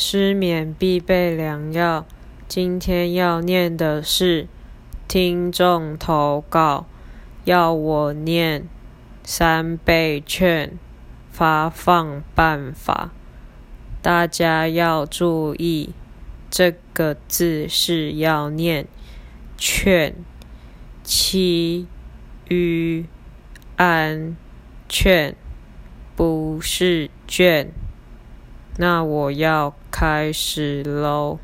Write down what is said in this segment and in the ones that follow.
失眠必备良药。今天要念的是听众投稿，要我念三倍券发放办法。大家要注意，这个字是要念券，七于安券，不是卷。那我要开始喽。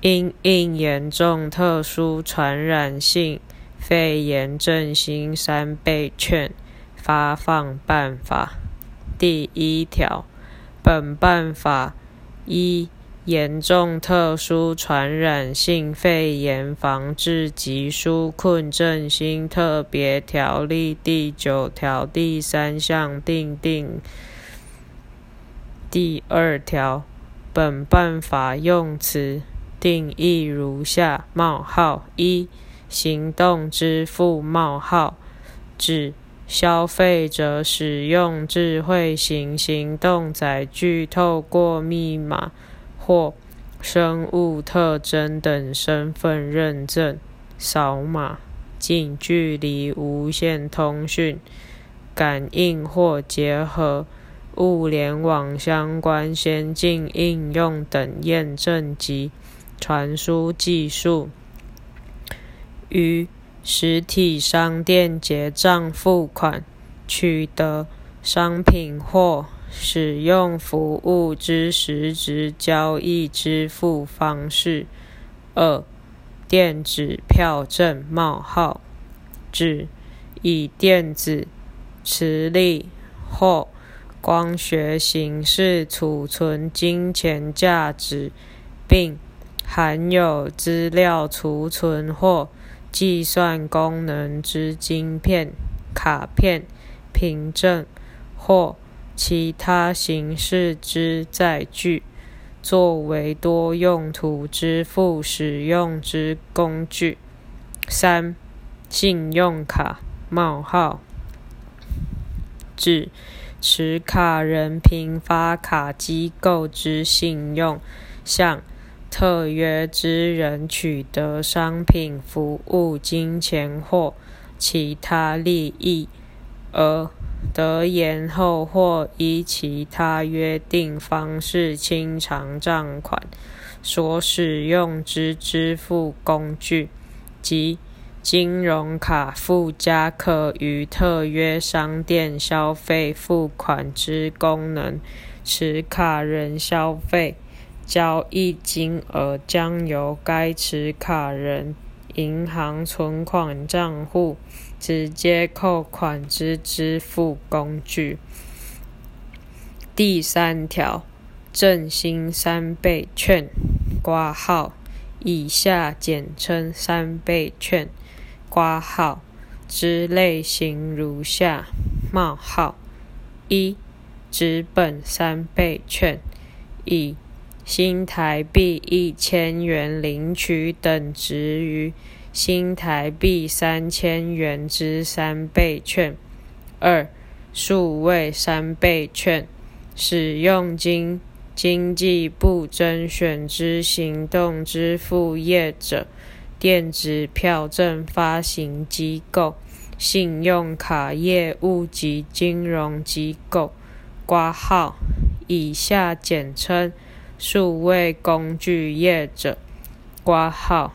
因应严重特殊传染性肺炎振兴三倍券发放办法，第一条，本办法一严重特殊传染性肺炎防治及纾困振兴特别条例第九条第三项订定。第二条，本办法用词定义如下：冒号一，行动支付冒号指消费者使用智慧型行动载具，透过密码或生物特征等身份认证、扫码、近距离无线通讯、感应或结合。物联网相关先进应用等验证及传输技术，于实体商店结账付款、取得商品或使用服务之实质交易支付方式。二、电子票证冒号指以电子、磁力或光学形式储存金钱价值，并含有资料储存或计算功能之晶片、卡片、凭证或其他形式之载具，作为多用途支付使用之工具。三、信用卡冒号指。持卡人凭发卡机构之信用，向特约之人取得商品、服务、金钱或其他利益，而得延后或依其他约定方式清偿账款所使用之支付工具，即。金融卡附加可于特约商店消费付款之功能，持卡人消费交易金额将由该持卡人银行存款账户直接扣款之支付工具。第三条，振兴三倍券挂号，以下简称三倍券。挂号之类型如下：冒号一，纸本三倍券，以新台币一千元领取等值于新台币三千元之三倍券；二，数位三倍券，使用经经济部甄选之行动支付业者。电子票证发行机构、信用卡业务及金融机构挂号以下简称数位工具业者挂号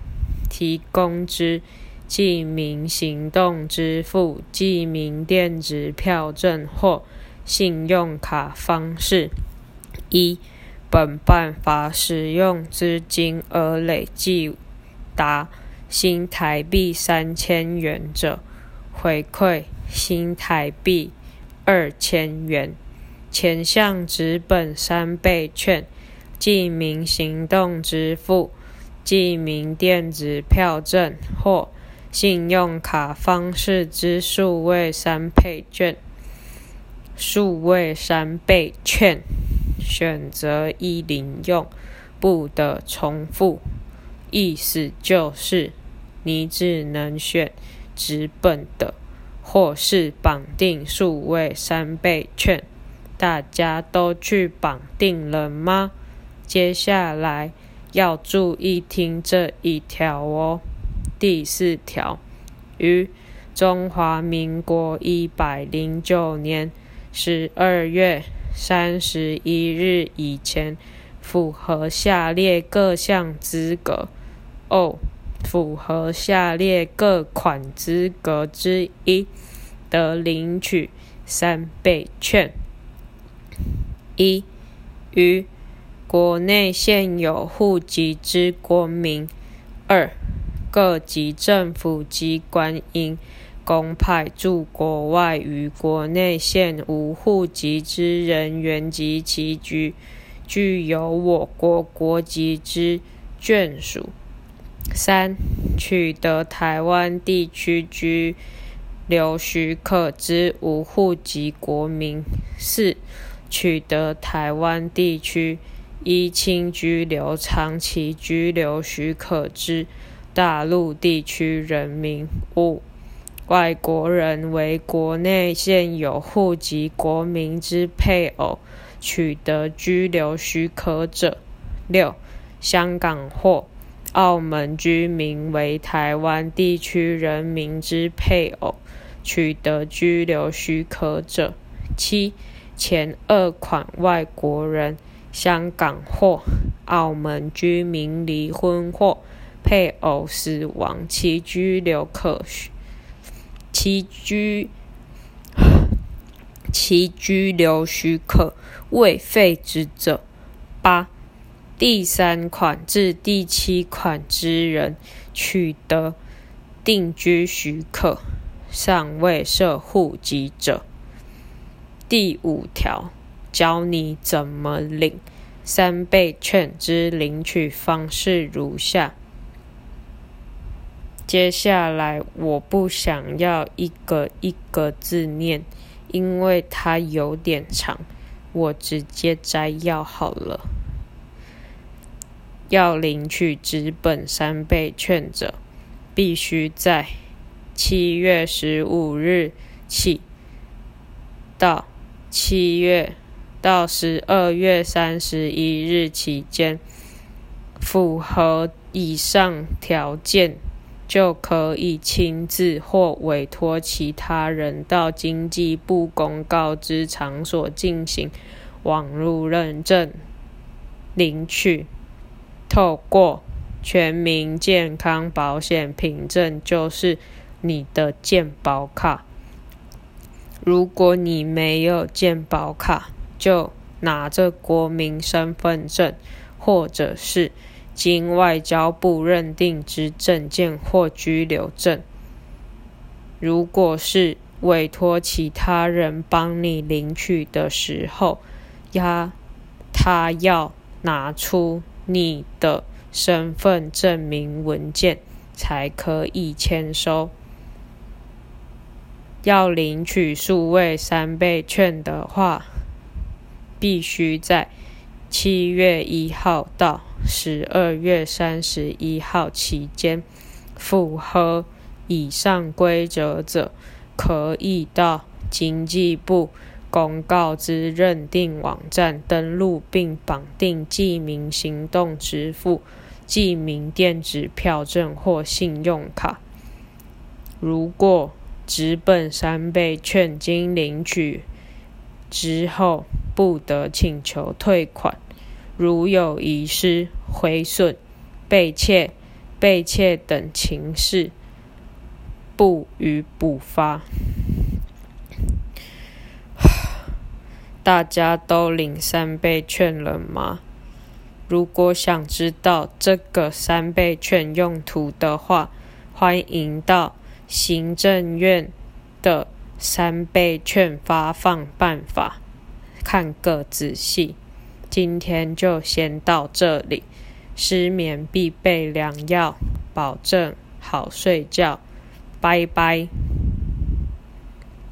提供之记名行动支付、记名电子票证或信用卡方式。一、本办法使用之金额累计。达新台币三千元者，回馈新台币二千元。前项纸本三倍券、记名行动支付、记名电子票证或信用卡方式之数位三倍券、数位三倍券，选择一零用，不得重复。意思就是，你只能选纸本的，或是绑定数位三倍券，大家都去绑定了吗？接下来要注意听这一条哦。第四条，于中华民国一百零九年十二月三十一日以前，符合下列各项资格：哦，符合下列各款资格之一，的领取三倍券。一、于国内现有户籍之国民；二、各级政府机关因公派驻国外与国内现无户籍之人员及其居具有我国国籍之眷属；三、取得台湾地区居留许可之无户籍国民；四、取得台湾地区依亲居留长期居留许可之。大陆地区人民。五外国人为国内现有户籍国民之配偶取得居留许可者。六香港或澳门居民为台湾地区人民之配偶取得居留许可者七前二款外国人香港或澳门居民离婚或配偶死亡，其居留可其居其居留许可未废止者。八、第三款至第七款之人取得定居许可，尚未设户籍者。第五条，教你怎么领三倍券之领取方式如下。接下来我不想要一个一个字念，因为它有点长，我直接摘要好了。要领取纸本三倍券者，必须在七月十五日起到七月到十二月三十一日期间，符合以上条件。就可以亲自或委托其他人到经济部公告之场所进行网络认证领取。透过全民健康保险凭证，就是你的健保卡。如果你没有健保卡，就拿着国民身份证，或者是。经外交部认定之证件或居留证，如果是委托其他人帮你领取的时候，呀，他要拿出你的身份证明文件才可以签收。要领取数位三倍券的话，必须在七月一号到。十二月三十一号期间，符合以上规则者，可以到经济部公告之认定网站登录，并绑定记名行动支付、记名电子票证或信用卡。如果纸本三倍券经领取之后，不得请求退款。如有遗失、毁损、被窃、被窃等情事，不予补发。大家都领三倍券了吗？如果想知道这个三倍券用途的话，欢迎到行政院的三倍券发放办法看个仔细。今天就先到这里。失眠必备良药，保证好睡觉。拜拜。